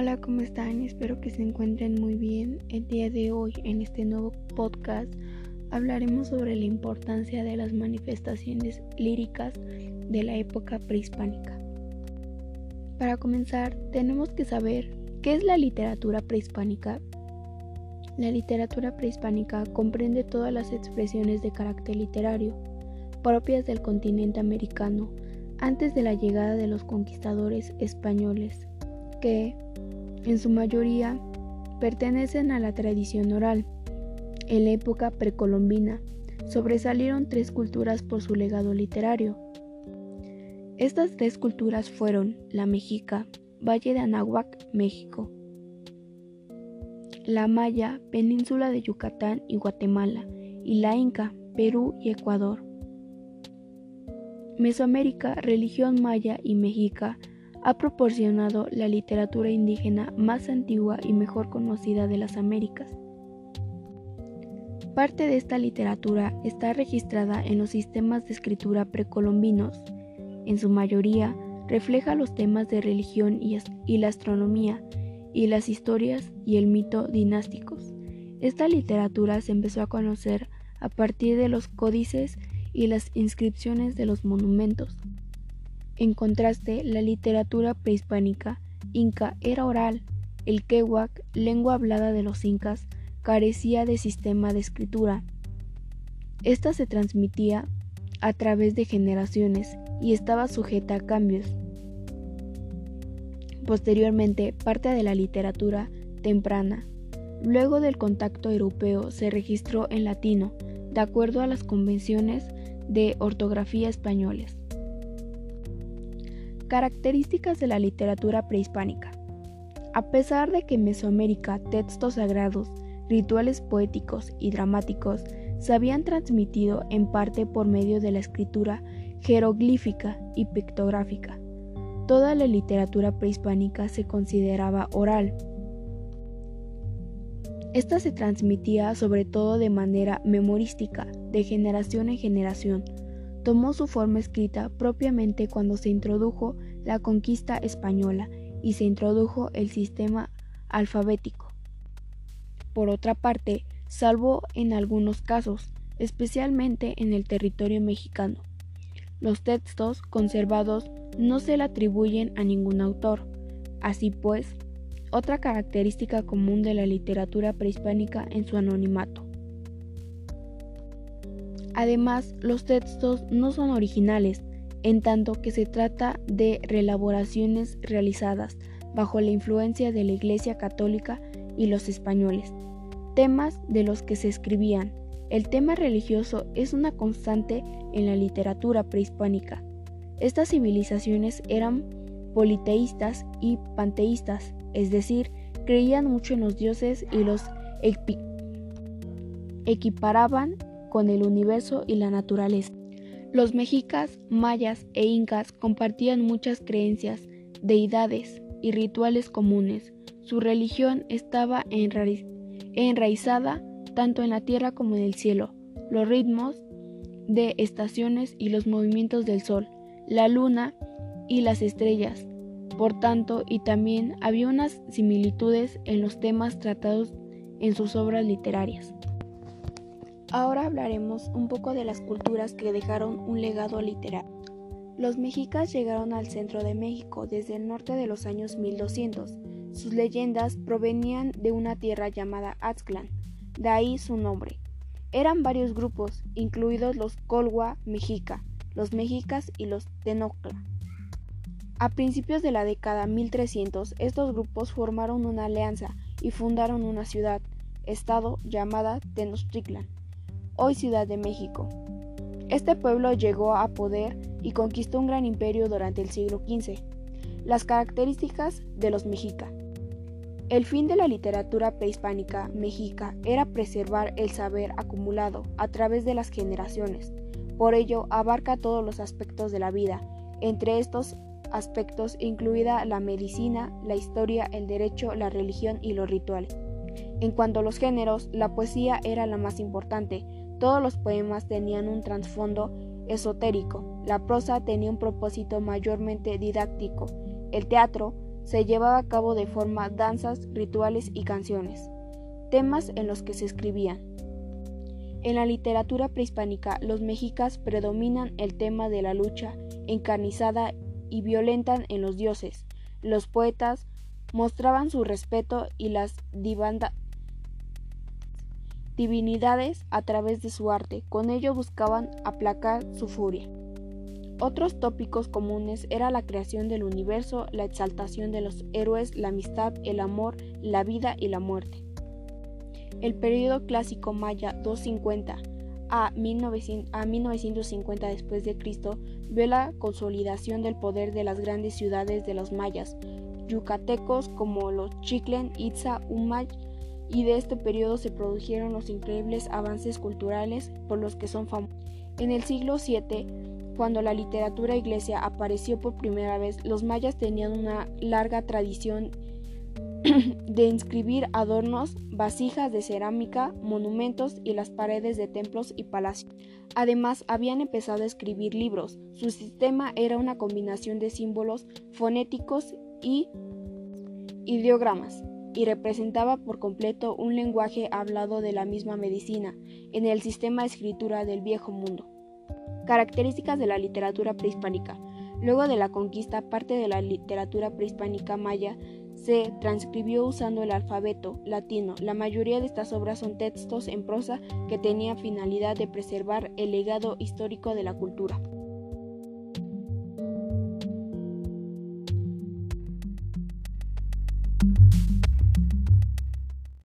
Hola, ¿cómo están? Espero que se encuentren muy bien. El día de hoy, en este nuevo podcast, hablaremos sobre la importancia de las manifestaciones líricas de la época prehispánica. Para comenzar, tenemos que saber qué es la literatura prehispánica. La literatura prehispánica comprende todas las expresiones de carácter literario propias del continente americano antes de la llegada de los conquistadores españoles, que, en su mayoría, pertenecen a la tradición oral. En la época precolombina, sobresalieron tres culturas por su legado literario. Estas tres culturas fueron la mexica, Valle de Anáhuac, México, la maya, península de Yucatán y Guatemala, y la inca, Perú y Ecuador. Mesoamérica, religión maya y mexica, ha proporcionado la literatura indígena más antigua y mejor conocida de las Américas. Parte de esta literatura está registrada en los sistemas de escritura precolombinos. En su mayoría, refleja los temas de religión y, la astronomía, y las historias y el mito dinásticos. Esta literatura se empezó a conocer a partir de los códices y las inscripciones de los monumentos. En contraste, la literatura prehispánica inca era oral. El quehuac, lengua hablada de los incas, carecía de sistema de escritura. Esta se transmitía a través de generaciones y estaba sujeta a cambios. Posteriormente, parte de la literatura temprana, luego del contacto europeo, se registró en latino, de acuerdo a las convenciones de ortografía españoles. Características de la literatura prehispánica. A pesar de que en Mesoamérica textos sagrados, rituales poéticos y dramáticos se habían transmitido en parte por medio de la escritura jeroglífica y pictográfica, toda la literatura prehispánica se consideraba oral. Esta se transmitía sobre todo de manera memorística, de generación en generación, tomó su forma escrita propiamente cuando se introdujo la conquista española y se introdujo el sistema alfabético. Por otra parte, salvo en algunos casos, especialmente en el territorio mexicano, los textos conservados no se le atribuyen a ningún autor. Así pues, otra característica común de la literatura prehispánica en su anonimato. Además, los textos no son originales, en tanto que se trata de reelaboraciones realizadas bajo la influencia de la Iglesia Católica y los españoles. Temas de los que se escribían. El tema religioso es una constante en la literatura prehispánica. Estas civilizaciones eran politeístas y panteístas, es decir, creían mucho en los dioses y los equiparaban con el universo y la naturaleza. Los mexicas, mayas e incas compartían muchas creencias, deidades y rituales comunes. Su religión estaba enraizada tanto en la tierra como en el cielo. Los ritmos de estaciones y los movimientos del sol, la luna y las estrellas. Por tanto, y también había unas similitudes en los temas tratados en sus obras literarias. Ahora hablaremos un poco de las culturas que dejaron un legado literario. Los mexicas llegaron al centro de México desde el norte de los años 1200. Sus leyendas provenían de una tierra llamada Aztlán, de ahí su nombre. Eran varios grupos, incluidos los Colhua Mexica, los Mexicas y los Tenocla. A principios de la década 1300, estos grupos formaron una alianza y fundaron una ciudad, estado llamada Tenochtitlan hoy Ciudad de México. Este pueblo llegó a poder y conquistó un gran imperio durante el siglo XV. Las características de los mexica. El fin de la literatura prehispánica mexica era preservar el saber acumulado a través de las generaciones. Por ello, abarca todos los aspectos de la vida, entre estos aspectos incluida la medicina, la historia, el derecho, la religión y los rituales. En cuanto a los géneros, la poesía era la más importante, todos los poemas tenían un trasfondo esotérico, la prosa tenía un propósito mayormente didáctico, el teatro se llevaba a cabo de forma danzas, rituales y canciones, temas en los que se escribían. En la literatura prehispánica, los mexicas predominan el tema de la lucha encarnizada y violenta en los dioses. Los poetas mostraban su respeto y las divinidades a través de su arte. Con ello buscaban aplacar su furia. Otros tópicos comunes era la creación del universo, la exaltación de los héroes, la amistad, el amor, la vida y la muerte. El periodo clásico maya 250 a, 1950 después de Cristo vio la consolidación del poder de las grandes ciudades de los mayas, yucatecos como los Chiclen, Itza, Umay, y de este periodo se produjeron los increíbles avances culturales por los que son famosos. En el siglo VII cuando la literatura iglesia apareció por primera vez, los mayas tenían una larga tradición de inscribir adornos, vasijas de cerámica, monumentos y las paredes de templos y palacios. Además, habían empezado a escribir libros. Su sistema era una combinación de símbolos fonéticos y ideogramas y representaba por completo un lenguaje hablado de la misma medicina en el sistema de escritura del viejo mundo. Características de la literatura prehispánica. Luego de la conquista, parte de la literatura prehispánica maya se transcribió usando el alfabeto latino. La mayoría de estas obras son textos en prosa que tenían finalidad de preservar el legado histórico de la cultura.